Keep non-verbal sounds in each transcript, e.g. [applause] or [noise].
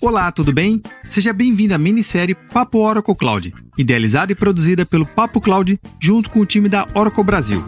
Olá, tudo bem? Seja bem-vindo à minissérie Papo Oracle Cloud, idealizada e produzida pelo Papo Cloud junto com o time da Oracle Brasil.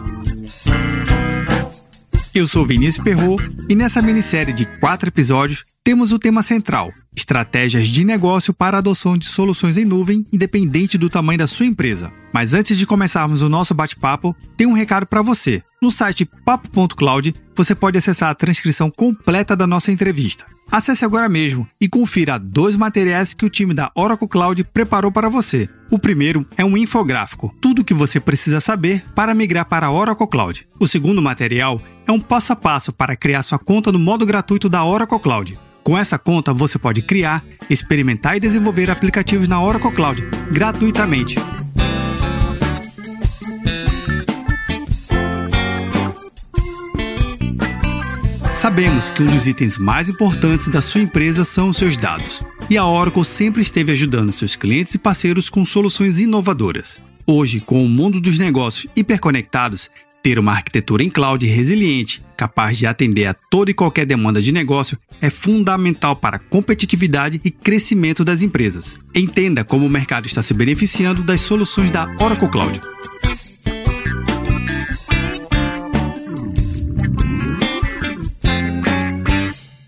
Eu sou Vinícius Perro e nessa minissérie de quatro episódios temos o tema central: estratégias de negócio para a adoção de soluções em nuvem, independente do tamanho da sua empresa. Mas antes de começarmos o nosso bate-papo, tem um recado para você. No site papo.cloud você pode acessar a transcrição completa da nossa entrevista. Acesse agora mesmo e confira dois materiais que o time da Oracle Cloud preparou para você. O primeiro é um infográfico, tudo o que você precisa saber para migrar para a Oracle Cloud. O segundo material é um passo a passo para criar sua conta no modo gratuito da Oracle Cloud. Com essa conta, você pode criar, experimentar e desenvolver aplicativos na Oracle Cloud gratuitamente. Sabemos que um dos itens mais importantes da sua empresa são os seus dados. E a Oracle sempre esteve ajudando seus clientes e parceiros com soluções inovadoras. Hoje, com o mundo dos negócios hiperconectados, ter uma arquitetura em cloud resiliente, capaz de atender a toda e qualquer demanda de negócio, é fundamental para a competitividade e crescimento das empresas. Entenda como o mercado está se beneficiando das soluções da Oracle Cloud.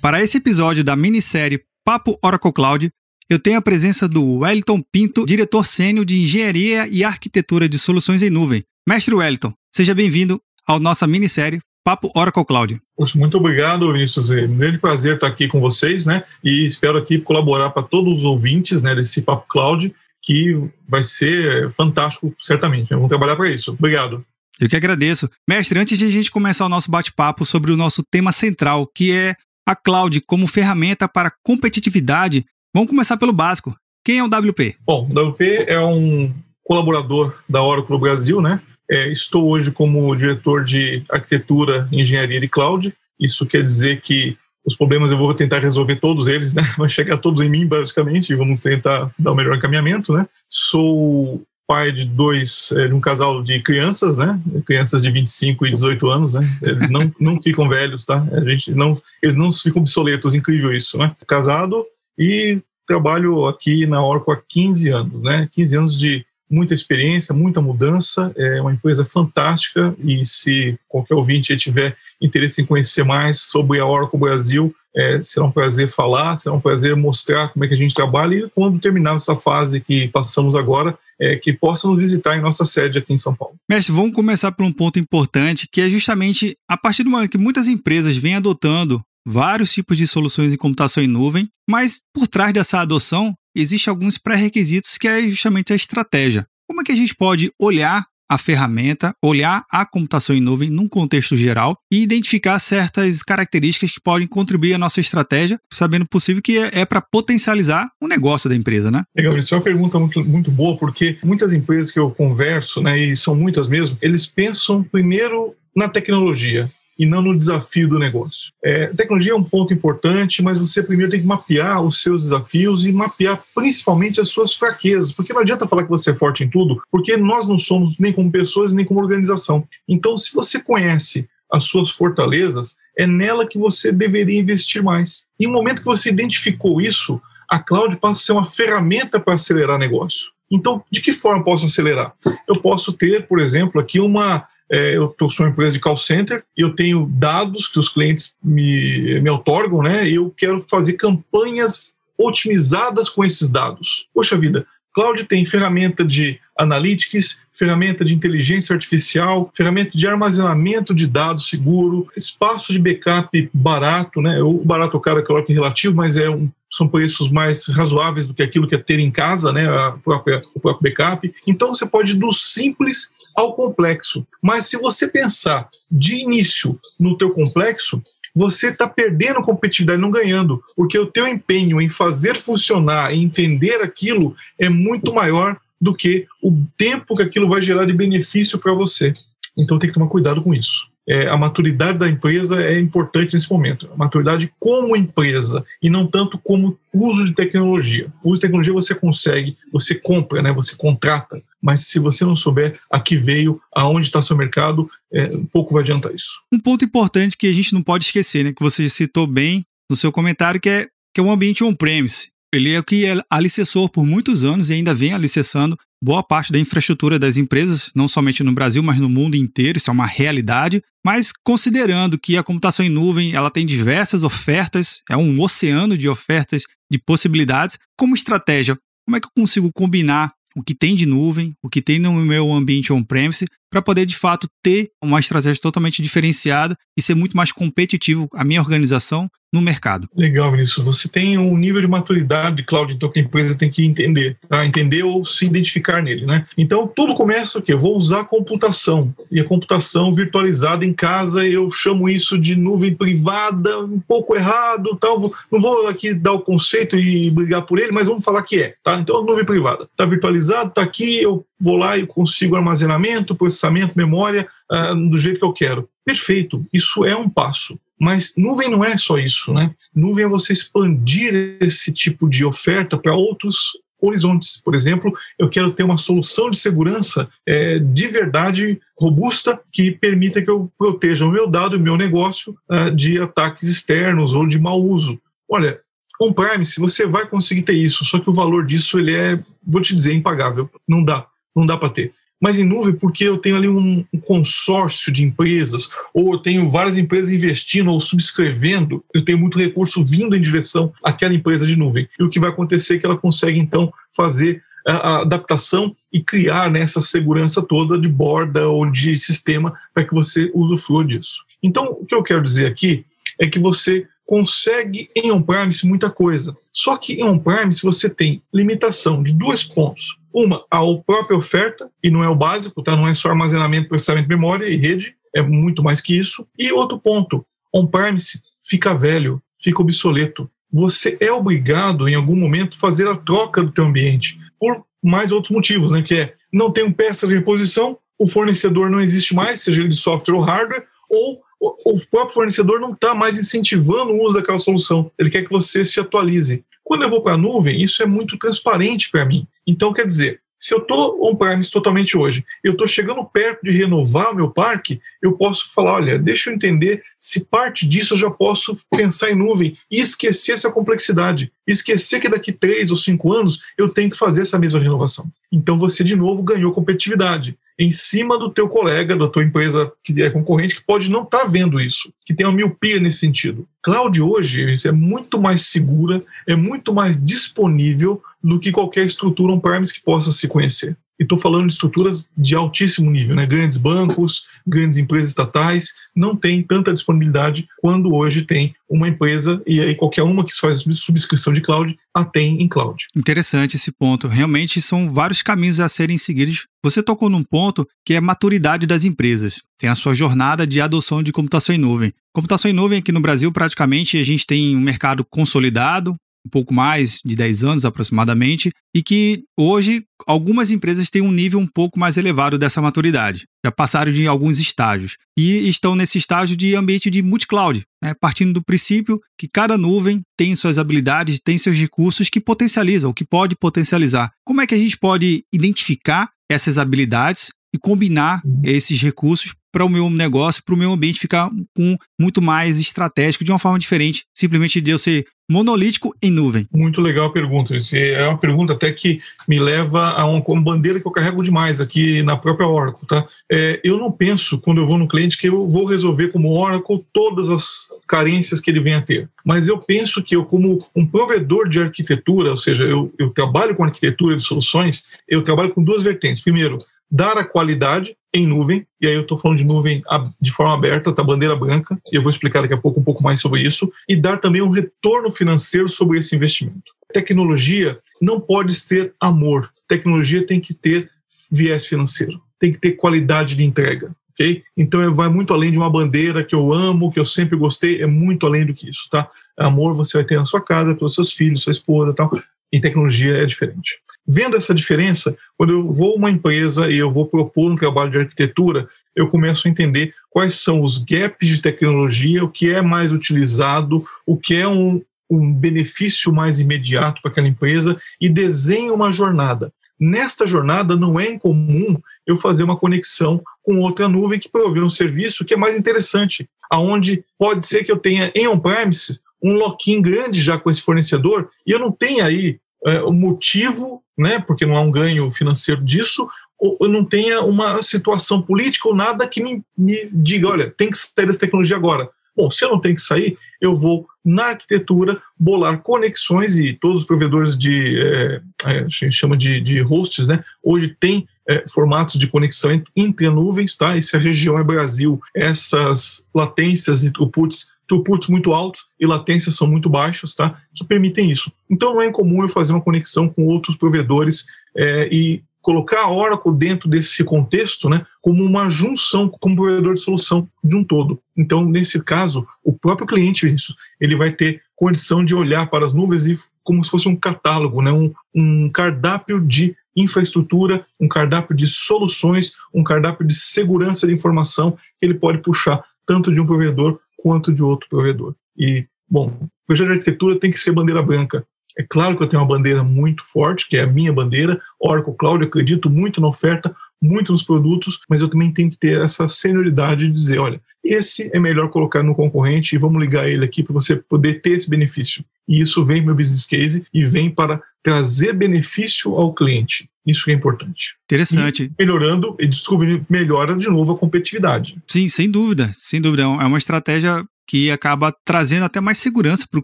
Para esse episódio da minissérie Papo Oracle Cloud, eu tenho a presença do Wellington Pinto, diretor sênior de Engenharia e Arquitetura de Soluções em Nuvem. Mestre Wellington, seja bem-vindo à nossa minissérie Papo Oracle Cloud. Poxa, muito obrigado, Vinícius. É um grande prazer estar aqui com vocês, né? E espero aqui colaborar para todos os ouvintes né, desse Papo Cloud, que vai ser fantástico, certamente. Vamos trabalhar para isso. Obrigado. Eu que agradeço. Mestre, antes de a gente começar o nosso bate-papo sobre o nosso tema central, que é a cloud como ferramenta para competitividade, vamos começar pelo básico. Quem é o WP? Bom, o WP é um colaborador da Oracle Brasil, né? É, estou hoje como diretor de arquitetura e engenharia de cloud. Isso quer dizer que os problemas eu vou tentar resolver todos eles, né? [laughs] Vai chegar todos em mim, basicamente, e vamos tentar dar o melhor encaminhamento, né? Sou pai de dois, é, um casal de crianças, né? Crianças de 25 e 18 anos, né? Eles não, [laughs] não ficam velhos, tá? A gente não, eles não ficam obsoletos, incrível isso, né? Casado e trabalho aqui na Oracle há 15 anos, né? 15 anos de muita experiência, muita mudança, é uma empresa fantástica e se qualquer ouvinte tiver interesse em conhecer mais sobre a Oracle Brasil, é, será um prazer falar, será um prazer mostrar como é que a gente trabalha e quando terminar essa fase que passamos agora, é, que possa nos visitar em nossa sede aqui em São Paulo. Mestre, vamos começar por um ponto importante, que é justamente a partir do momento que muitas empresas vêm adotando vários tipos de soluções em computação em nuvem, mas por trás dessa adoção existem alguns pré-requisitos que é justamente a estratégia. Como é que a gente pode olhar a ferramenta, olhar a computação em nuvem num contexto geral e identificar certas características que podem contribuir à nossa estratégia, sabendo possível que é, é para potencializar o negócio da empresa, né? Legal, isso é uma pergunta muito, muito boa, porque muitas empresas que eu converso, né, e são muitas mesmo, eles pensam primeiro na tecnologia e não no desafio do negócio. É, tecnologia é um ponto importante, mas você primeiro tem que mapear os seus desafios e mapear principalmente as suas fraquezas, porque não adianta falar que você é forte em tudo, porque nós não somos nem como pessoas nem como organização. Então, se você conhece as suas fortalezas, é nela que você deveria investir mais. E no momento que você identificou isso, a cloud passa a ser uma ferramenta para acelerar negócio. Então, de que forma posso acelerar? Eu posso ter, por exemplo, aqui uma é, eu sou uma empresa de call center eu tenho dados que os clientes me, me otorgam, né? Eu quero fazer campanhas otimizadas com esses dados. Poxa vida, Cloud tem ferramenta de analytics, ferramenta de inteligência artificial, ferramenta de armazenamento de dados seguro, espaço de backup barato, né? O barato, cara, coloca em relativo, mas é um, são preços mais razoáveis do que aquilo que é ter em casa, né? A própria, o próprio backup. Então você pode do simples ao complexo. Mas se você pensar de início no teu complexo, você está perdendo competitividade, não ganhando, porque o teu empenho em fazer funcionar, em entender aquilo, é muito maior do que o tempo que aquilo vai gerar de benefício para você. Então tem que tomar cuidado com isso é, a maturidade da empresa é importante nesse momento. A maturidade como empresa e não tanto como uso de tecnologia. O uso de tecnologia você consegue, você compra, né, você contrata, mas se você não souber a que veio, aonde está seu mercado, é, pouco vai adiantar isso. Um ponto importante que a gente não pode esquecer, né, que você citou bem no seu comentário, que é, que é um ambiente on-premise. Ele é o que é alicerçou por muitos anos e ainda vem alicerçando boa parte da infraestrutura das empresas, não somente no Brasil, mas no mundo inteiro, isso é uma realidade. Mas considerando que a computação em nuvem ela tem diversas ofertas, é um oceano de ofertas, de possibilidades, como estratégia, como é que eu consigo combinar o que tem de nuvem, o que tem no meu ambiente on-premise, para poder de fato ter uma estratégia totalmente diferenciada e ser muito mais competitivo a minha organização no mercado. Legal, Vinícius. Você tem um nível de maturidade de cloud, então que a empresa tem que entender, tá? entender ou se identificar nele, né? Então tudo começa o quê? Eu vou usar computação e a computação virtualizada em casa eu chamo isso de nuvem privada, um pouco errado, tal. Não vou aqui dar o conceito e brigar por ele, mas vamos falar que é, tá? Então nuvem privada, está virtualizado, está aqui, eu vou lá e consigo armazenamento, processamento, memória uh, do jeito que eu quero. Perfeito, isso é um passo. Mas nuvem não é só isso, né? Nuvem é você expandir esse tipo de oferta para outros horizontes. Por exemplo, eu quero ter uma solução de segurança é, de verdade robusta que permita que eu proteja o meu dado e o meu negócio uh, de ataques externos ou de mau uso. Olha, on-premise você vai conseguir ter isso, só que o valor disso ele é, vou te dizer, impagável. Não dá, não dá para ter mas em nuvem porque eu tenho ali um, um, consórcio de empresas, ou eu tenho várias empresas investindo ou subscrevendo, eu tenho muito recurso vindo em direção àquela empresa de nuvem. E o que vai acontecer é que ela consegue, então, fazer a adaptação e criar nessa né, segurança toda de borda ou de sistema para que você usufrua disso. Então, o que eu quero dizer aqui é que você consegue em on-premise muita coisa. Só que em on-premise você tem limitação de dois pontos. Uma, a própria oferta, e não é o básico, tá? não é só armazenamento, processamento de memória e rede, é muito mais que isso. E outro ponto, on-premise fica velho, fica obsoleto. Você é obrigado, em algum momento, fazer a troca do teu ambiente, por mais outros motivos, né? que é não tem peça de reposição, o fornecedor não existe mais, seja ele de software ou hardware, ou o próprio fornecedor não está mais incentivando o uso daquela solução. Ele quer que você se atualize. Quando eu vou para a nuvem, isso é muito transparente para mim. Então, quer dizer, se eu estou on-premise totalmente hoje, eu estou chegando perto de renovar o meu parque, eu posso falar, olha, deixa eu entender se parte disso eu já posso pensar em nuvem e esquecer essa complexidade, esquecer que daqui três ou cinco anos eu tenho que fazer essa mesma renovação. Então você de novo ganhou competitividade em cima do teu colega, da tua empresa que é concorrente, que pode não estar tá vendo isso, que tem uma miopia nesse sentido. Cloud hoje é muito mais segura, é muito mais disponível do que qualquer estrutura on-premise que possa se conhecer. E estou falando de estruturas de altíssimo nível, né? grandes bancos, grandes empresas estatais, não têm tanta disponibilidade quando hoje tem uma empresa, e aí qualquer uma que faz subscrição de cloud, a tem em cloud. Interessante esse ponto. Realmente são vários caminhos a serem seguidos. Você tocou num ponto que é a maturidade das empresas. Tem a sua jornada de adoção de computação em nuvem. Computação em nuvem aqui no Brasil, praticamente, a gente tem um mercado consolidado, um pouco mais de 10 anos aproximadamente, e que hoje algumas empresas têm um nível um pouco mais elevado dessa maturidade. Já passaram de alguns estágios e estão nesse estágio de ambiente de multi-cloud, né? partindo do princípio que cada nuvem tem suas habilidades, tem seus recursos que potencializam, ou que pode potencializar. Como é que a gente pode identificar essas habilidades e combinar uhum. esses recursos para o meu negócio, para o meu ambiente ficar com muito mais estratégico, de uma forma diferente, simplesmente de eu ser monolítico em nuvem? Muito legal a pergunta. É uma pergunta até que me leva a uma, uma bandeira que eu carrego demais aqui na própria Oracle. Tá? É, eu não penso, quando eu vou no cliente, que eu vou resolver como Oracle todas as carências que ele venha a ter. Mas eu penso que eu, como um provedor de arquitetura, ou seja, eu, eu trabalho com arquitetura de soluções, eu trabalho com duas vertentes. Primeiro, dar a qualidade em nuvem, e aí eu estou falando de nuvem de forma aberta, tá bandeira branca, e eu vou explicar daqui a pouco um pouco mais sobre isso, e dar também um retorno financeiro sobre esse investimento. Tecnologia não pode ser amor, tecnologia tem que ter viés financeiro, tem que ter qualidade de entrega. Okay? Então vai muito além de uma bandeira que eu amo, que eu sempre gostei, é muito além do que isso, tá? Amor você vai ter na sua casa, pelos seus filhos, sua esposa, tal. Em tecnologia é diferente. Vendo essa diferença, quando eu vou a uma empresa e eu vou propor um trabalho de arquitetura, eu começo a entender quais são os gaps de tecnologia, o que é mais utilizado, o que é um, um benefício mais imediato para aquela empresa e desenho uma jornada. Nesta jornada, não é incomum eu fazer uma conexão com outra nuvem que provê um serviço que é mais interessante, aonde pode ser que eu tenha em on-premise um lock-in grande já com esse fornecedor e eu não tenho aí é, o motivo, né, porque não há um ganho financeiro disso, ou eu não tenha uma situação política ou nada que me, me diga, olha, tem que sair dessa tecnologia agora. Bom, se eu não tenho que sair, eu vou na arquitetura bolar conexões e todos os provedores de, é, é, a gente chama de, de hosts, né? Hoje tem é, formatos de conexão entre nuvens, tá? E se a região é Brasil, essas latências e throughputs, throughputs muito altos e latências são muito baixas, tá? Que permitem isso. Então não é incomum eu fazer uma conexão com outros provedores é, e colocar a Oracle dentro desse contexto, né, como uma junção como provedor de solução de um todo. Então, nesse caso, o próprio cliente isso, ele vai ter condição de olhar para as nuvens e como se fosse um catálogo, né, um, um cardápio de infraestrutura, um cardápio de soluções, um cardápio de segurança de informação que ele pode puxar tanto de um provedor quanto de outro provedor. E, bom, o projeto de arquitetura tem que ser bandeira branca. É claro que eu tenho uma bandeira muito forte, que é a minha bandeira, Oracle Cloud, acredito muito na oferta, muito nos produtos, mas eu também tenho que ter essa senioridade de dizer, olha, esse é melhor colocar no concorrente e vamos ligar ele aqui para você poder ter esse benefício. E isso vem meu business case e vem para trazer benefício ao cliente. Isso que é importante. Interessante. E melhorando e descobrindo, melhora de novo a competitividade. Sim, sem dúvida, sem dúvida. É uma estratégia que acaba trazendo até mais segurança para o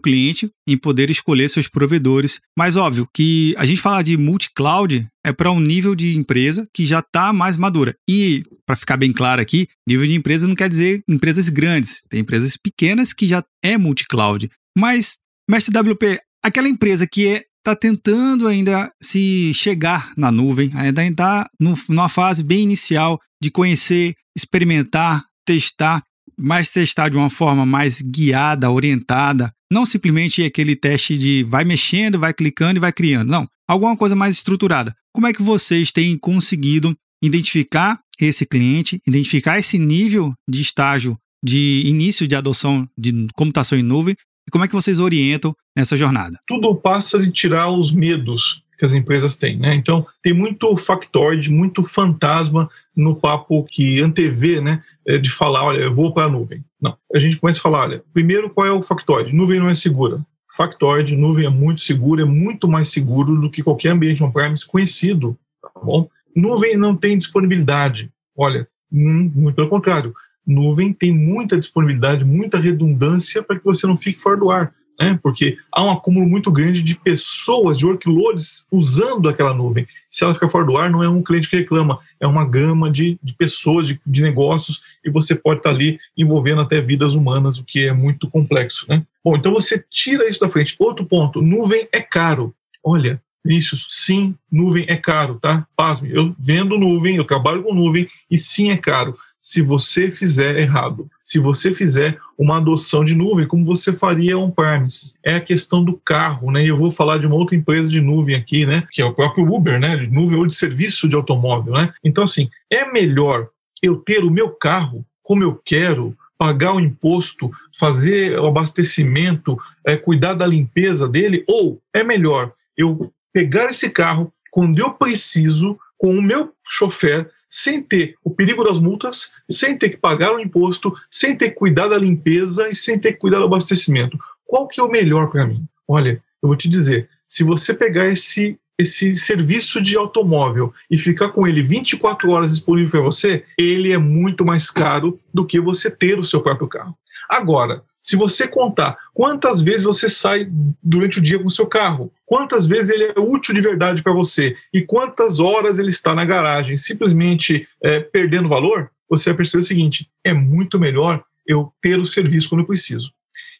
cliente em poder escolher seus provedores. Mas óbvio que a gente falar de multi-cloud é para um nível de empresa que já está mais madura. E, para ficar bem claro aqui, nível de empresa não quer dizer empresas grandes. Tem empresas pequenas que já é multi-cloud. Mas, mestre WP, aquela empresa que é está tentando ainda se chegar na nuvem, ainda está numa fase bem inicial de conhecer, experimentar, testar mas testar de uma forma mais guiada, orientada, não simplesmente aquele teste de vai mexendo, vai clicando e vai criando, não, alguma coisa mais estruturada. Como é que vocês têm conseguido identificar esse cliente, identificar esse nível de estágio de início de adoção de computação em nuvem e como é que vocês orientam nessa jornada? Tudo passa de tirar os medos que as empresas têm. Né? Então, tem muito factoide, muito fantasma no papo que antevê, né, é, de falar, olha, eu vou para a nuvem. Não, a gente começa a falar, olha, primeiro, qual é o factoide? Nuvem não é segura. Factoide, nuvem é muito seguro, é muito mais seguro do que qualquer ambiente on-premise conhecido, tá bom? Nuvem não tem disponibilidade. Olha, hum, muito pelo contrário. Nuvem tem muita disponibilidade, muita redundância para que você não fique fora do ar né? porque há um acúmulo muito grande de pessoas, de workloads usando aquela nuvem. Se ela ficar fora do ar, não é um cliente que reclama, é uma gama de, de pessoas, de, de, negócios, e você pode estar ali envolvendo até vidas humanas, o que é muito complexo. Né? Bom, então você tira isso da frente. Outro ponto, nuvem é caro. Olha, Vinícius, sim, nuvem é caro, tá? Pasme, eu vendo nuvem, eu trabalho com nuvem, e sim é caro se você fizer errado. Se você fizer uma adoção de nuvem, como você faria on-premise. É a questão do carro, né? E eu vou falar de uma outra empresa de nuvem aqui, né? Que é o próprio Uber, né? De nuvem ou de serviço de automóvel, né? Então, assim, é melhor eu ter o meu carro como eu quero, pagar o imposto, fazer o abastecimento, é, cuidar da limpeza dele, ou é melhor eu pegar esse carro quando eu preciso, com o meu chofer, sem ter o perigo das multas, sem ter que pagar o imposto, sem ter que cuidar da limpeza e sem ter que cuidar do abastecimento. Qual que é o melhor para mim? Olha, eu vou te dizer, se você pegar esse esse serviço de automóvel e ficar com ele 24 horas disponível para você, ele é muito mais caro do que você ter o seu próprio carro. Agora, se você contar quantas vezes você sai durante o dia com o seu carro, quantas vezes ele é útil de verdade para você e quantas horas ele está na garagem simplesmente é, perdendo valor, você vai perceber o seguinte: é muito melhor eu ter o serviço quando eu preciso.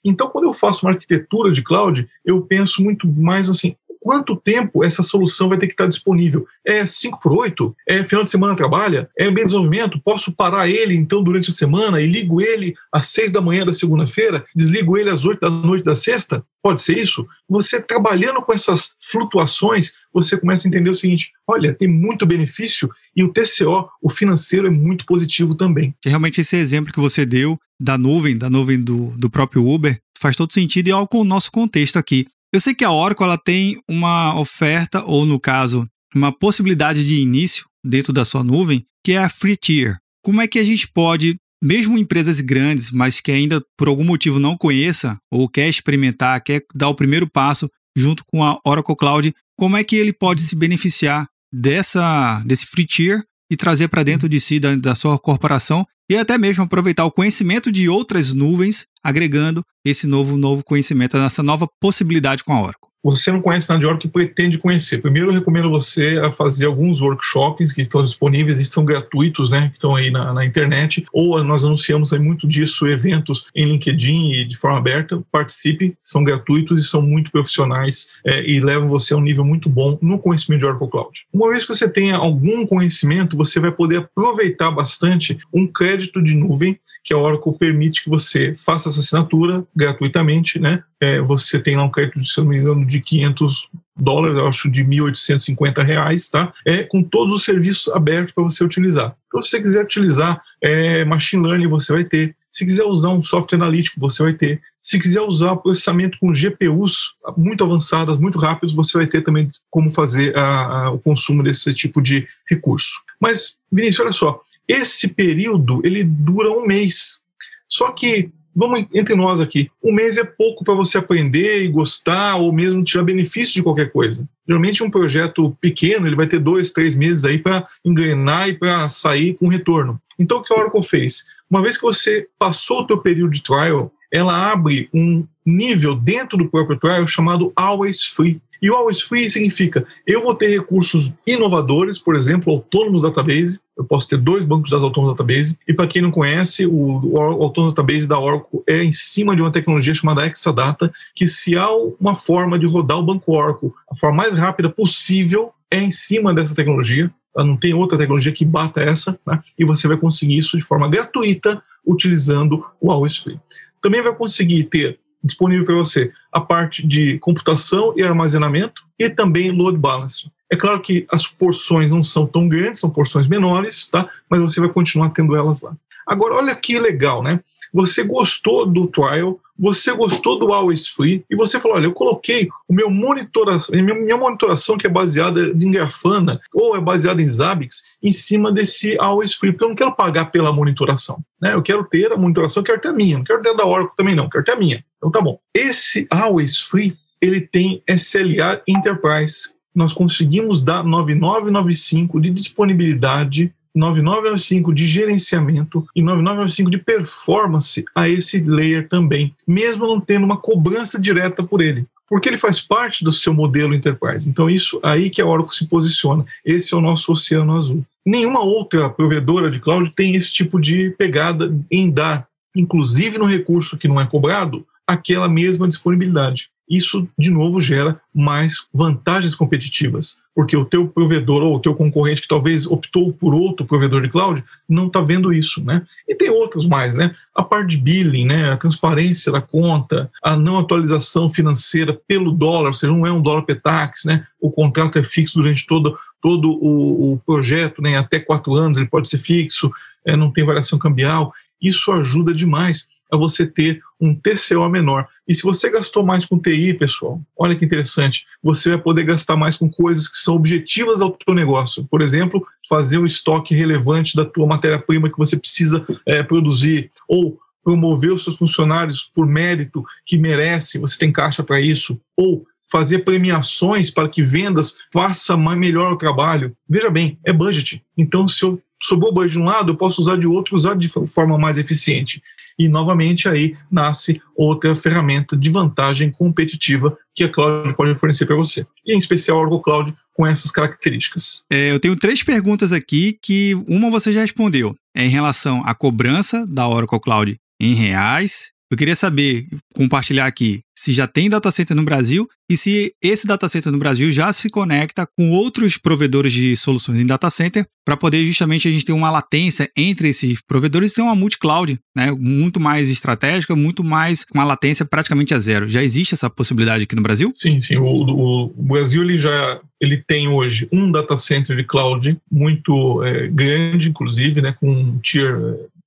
Então, quando eu faço uma arquitetura de cloud, eu penso muito mais assim: quanto tempo essa solução vai ter que estar disponível? É 5 por 8? É final de semana trabalha? É bem desenvolvimento? Posso parar ele então durante a semana e ligo ele às 6 da manhã da segunda-feira, desligo ele às 8 da noite da sexta? Pode ser isso? Você trabalhando com essas flutuações, você começa a entender o seguinte: olha, tem muito benefício e o TCO, o financeiro, é muito positivo também. Realmente, esse exemplo que você deu da nuvem, da nuvem do, do próprio Uber, faz todo sentido e é algo com o nosso contexto aqui. Eu sei que a Oracle ela tem uma oferta, ou no caso, uma possibilidade de início dentro da sua nuvem, que é a Free Tier. Como é que a gente pode mesmo empresas grandes, mas que ainda por algum motivo não conheça ou quer experimentar, quer dar o primeiro passo junto com a Oracle Cloud, como é que ele pode se beneficiar dessa desse free tier e trazer para dentro de si da, da sua corporação e até mesmo aproveitar o conhecimento de outras nuvens, agregando esse novo novo conhecimento, essa nova possibilidade com a Oracle você não conhece nada de Oracle que pretende conhecer. Primeiro, eu recomendo você a fazer alguns workshops que estão disponíveis e são gratuitos, né? Que estão aí na, na, internet. Ou nós anunciamos aí muito disso, eventos em LinkedIn e de forma aberta. Participe, são gratuitos e são muito profissionais é, e levam você a um nível muito bom no conhecimento de Oracle Cloud. Uma vez que você tenha algum conhecimento, você vai poder aproveitar bastante um crédito de nuvem que a Oracle permite que você faça essa assinatura gratuitamente, né? É, você tem lá um crédito, se não me engano, de 500 dólares, acho de 1.850 reais, tá? É, com todos os serviços abertos para você utilizar. Então, se você quiser utilizar é, machine learning, você vai ter. Se quiser usar um software analítico, você vai ter. Se quiser usar processamento com GPUs muito avançadas, muito rápidos, você vai ter também como fazer a, a, o consumo desse tipo de recurso. Mas, Vinícius, olha só, esse período ele dura um mês. Só que vamos entre nós aqui, um mês é pouco para você aprender e gostar ou mesmo tirar benefício de qualquer coisa. Geralmente um projeto pequeno ele vai ter dois, três meses aí para engrenar e para sair com retorno. Então o que a Oracle fez? Uma vez que você passou o teu período de trial, ela abre um nível dentro do próprio trial chamado Always Free. E o Always Free significa eu vou ter recursos inovadores, por exemplo, autônomos database, eu posso ter dois bancos das Autonomous Database. E para quem não conhece, o, o Autonomous Database da Oracle é em cima de uma tecnologia chamada Exadata, que se há uma forma de rodar o banco Oracle, a forma mais rápida possível é em cima dessa tecnologia. Não tem outra tecnologia que bata essa, né? e você vai conseguir isso de forma gratuita utilizando o Always Free. Também vai conseguir ter disponível para você a parte de computação e armazenamento e também load balancing. É claro que as porções não são tão grandes, são porções menores, tá? Mas você vai continuar tendo elas lá. Agora, olha que legal, né? Você gostou do trial, você gostou do Always Free e você falou: olha, eu coloquei o meu monitoração, minha monitoração que é baseada em Grafana ou é baseada em Zabbix em cima desse Always Free, porque eu não quero pagar pela monitoração. Né? Eu quero ter a monitoração, eu quero ter a minha, não quero ter a da Oracle também, não, quero ter a minha. Então tá bom. Esse Always Free ele tem SLA Enterprise, nós conseguimos dar 9995 de disponibilidade 9995 de gerenciamento e 9995 de performance a esse layer também, mesmo não tendo uma cobrança direta por ele, porque ele faz parte do seu modelo enterprise. Então isso aí que a Oracle se posiciona. Esse é o nosso oceano azul. Nenhuma outra provedora de cloud tem esse tipo de pegada em dar, inclusive no recurso que não é cobrado, aquela mesma disponibilidade isso de novo gera mais vantagens competitivas, porque o teu provedor ou o teu concorrente que talvez optou por outro provedor de cloud não está vendo isso, né? E tem outros mais, né? A parte de billing, né? A transparência da conta, a não atualização financeira pelo dólar, ou seja, não é um dólar petax, né? O contrato é fixo durante todo todo o, o projeto, né? Até quatro anos ele pode ser fixo, é, não tem variação cambial. Isso ajuda demais a você ter um TCO menor. E se você gastou mais com TI, pessoal, olha que interessante, você vai poder gastar mais com coisas que são objetivas ao teu negócio. Por exemplo, fazer um estoque relevante da tua matéria-prima que você precisa é, produzir, ou promover os seus funcionários por mérito que merece, você tem caixa para isso, ou fazer premiações para que vendas faça melhor o trabalho. Veja bem, é budget. Então, se eu sobrou budget de um lado, eu posso usar de outro, usar de forma mais eficiente. E novamente aí nasce outra ferramenta de vantagem competitiva que a Cloud pode fornecer para você. E em especial a Oracle Cloud com essas características. É, eu tenho três perguntas aqui que uma você já respondeu. É em relação à cobrança da Oracle Cloud em reais eu queria saber, compartilhar aqui, se já tem data center no Brasil e se esse data center no Brasil já se conecta com outros provedores de soluções em data center para poder justamente a gente ter uma latência entre esses provedores e ter uma multi-cloud, né, muito mais estratégica, muito mais com uma latência praticamente a zero. Já existe essa possibilidade aqui no Brasil? Sim, sim. O, o, o Brasil ele já ele tem hoje um data center de cloud muito é, grande, inclusive, né, com um tier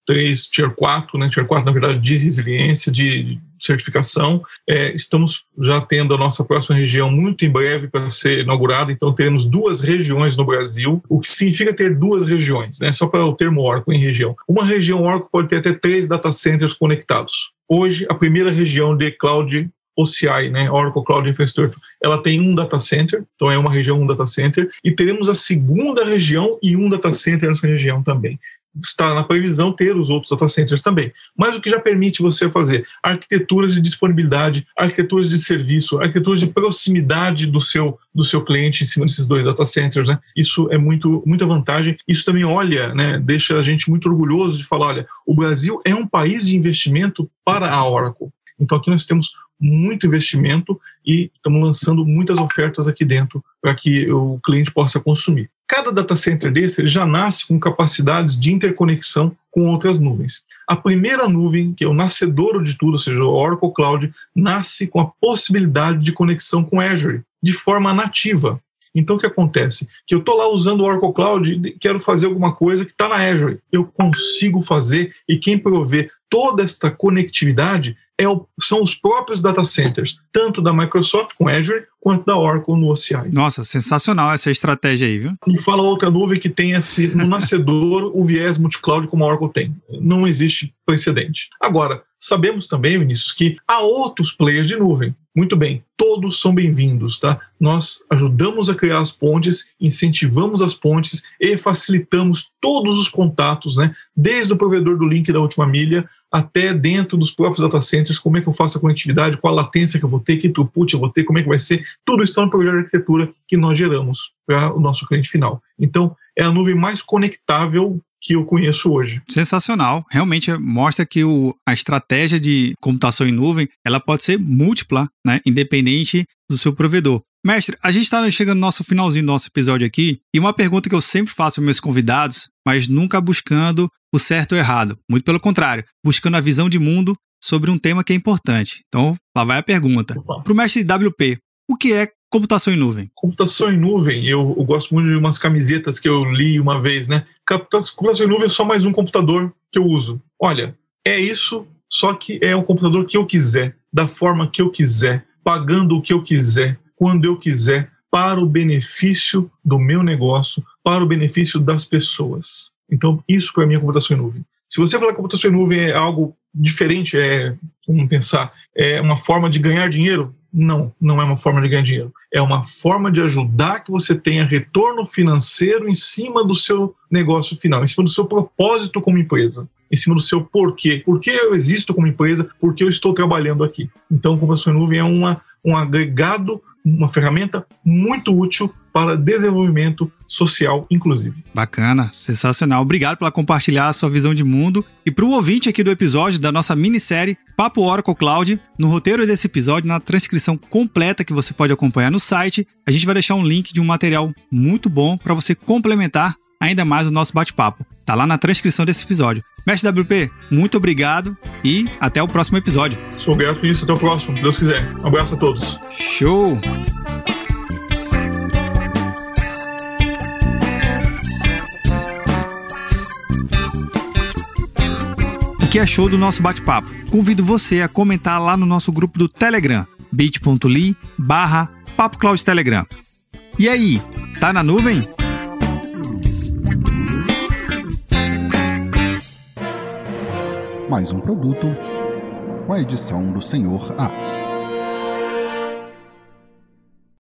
3, Tier 4, né, Tier 4, na verdade, de resiliência, de certificação. É, estamos já tendo a nossa próxima região muito em breve para ser inaugurada, então teremos duas regiões no Brasil, o que significa ter duas regiões, né, só para o termo Oracle em região. Uma região Oracle pode ter até três data centers conectados. Hoje, a primeira região de cloud OCI, né, Oracle Cloud Infrastructure, ela tem um data center, então é uma região, um data center, e teremos a segunda região e um data center nessa região também está na previsão ter os outros data centers também. Mas o que já permite você fazer arquiteturas de disponibilidade, arquiteturas de serviço, arquiteturas de proximidade do seu do seu cliente em cima desses dois data centers, né? Isso é muito muita vantagem. Isso também olha, né, deixa a gente muito orgulhoso de falar, olha, o Brasil é um país de investimento para a Oracle. Então aqui nós temos muito investimento e estamos lançando muitas ofertas aqui dentro para que o cliente possa consumir. Cada data center desse já nasce com capacidades de interconexão com outras nuvens. A primeira nuvem, que é o nascedouro de tudo, ou seja, o Oracle Cloud, nasce com a possibilidade de conexão com Azure de forma nativa. Então, o que acontece? Que eu estou lá usando o Oracle Cloud e quero fazer alguma coisa que está na Azure. Eu consigo fazer e quem provê toda esta conectividade é o, são os próprios data centers, tanto da Microsoft com Azure quanto da Oracle no OCI. Nossa, sensacional essa estratégia aí, viu? Me fala outra nuvem que tenha esse, no nascedor o viés multicloud como a Oracle tem. Não existe precedente. Agora, sabemos também, Vinícius, que há outros players de nuvem. Muito bem, todos são bem-vindos, tá? Nós ajudamos a criar as pontes, incentivamos as pontes e facilitamos todos os contatos, né? Desde o provedor do link da última milha até dentro dos próprios data centers, como é que eu faço a conectividade, qual a latência que eu vou ter, que throughput eu vou ter, como é que vai ser, tudo está no projeto de arquitetura que nós geramos para o nosso cliente final. Então, é a nuvem mais conectável que eu conheço hoje. Sensacional. Realmente mostra que o, a estratégia de computação em nuvem ela pode ser múltipla, né? independente do seu provedor. Mestre, a gente está chegando no nosso finalzinho do nosso episódio aqui, e uma pergunta que eu sempre faço aos meus convidados, mas nunca buscando o certo ou errado. Muito pelo contrário, buscando a visão de mundo sobre um tema que é importante. Então, lá vai a pergunta. Para o mestre WP, o que é computação em nuvem? Computação em nuvem, eu, eu, gosto muito de umas camisetas que eu li uma vez, né? Computação em nuvem é só mais um computador que eu uso. Olha, é isso, só que é um computador que eu quiser, da forma que eu quiser, pagando o que eu quiser, quando eu quiser, para o benefício do meu negócio, para o benefício das pessoas. Então, isso para mim é computação em nuvem. Se você falar que computação em nuvem é algo diferente, é, vamos pensar, é uma forma de ganhar dinheiro, não, não é uma forma de ganhar dinheiro. É uma forma de ajudar que você tenha retorno financeiro em cima do seu negócio final, em cima do seu propósito como empresa, em cima do seu porquê. Por que eu existo como empresa? Por que eu estou trabalhando aqui? Então, computação em nuvem é uma, um agregado uma ferramenta muito útil para desenvolvimento social, inclusive. Bacana, sensacional. Obrigado por compartilhar a sua visão de mundo. E para o ouvinte aqui do episódio da nossa minissérie Papo Oracle Cloud, no roteiro desse episódio, na transcrição completa que você pode acompanhar no site, a gente vai deixar um link de um material muito bom para você complementar ainda mais o nosso bate-papo. Tá lá na transcrição desse episódio. Mestre WP, muito obrigado e até o próximo episódio. Sou grato por isso, até o próximo, se Deus quiser. Um abraço a todos. Show! Que achou do nosso bate-papo? Convido você a comentar lá no nosso grupo do Telegram, bit.ly barra Telegram. E aí, tá na nuvem? mais um produto com a edição do Senhor A.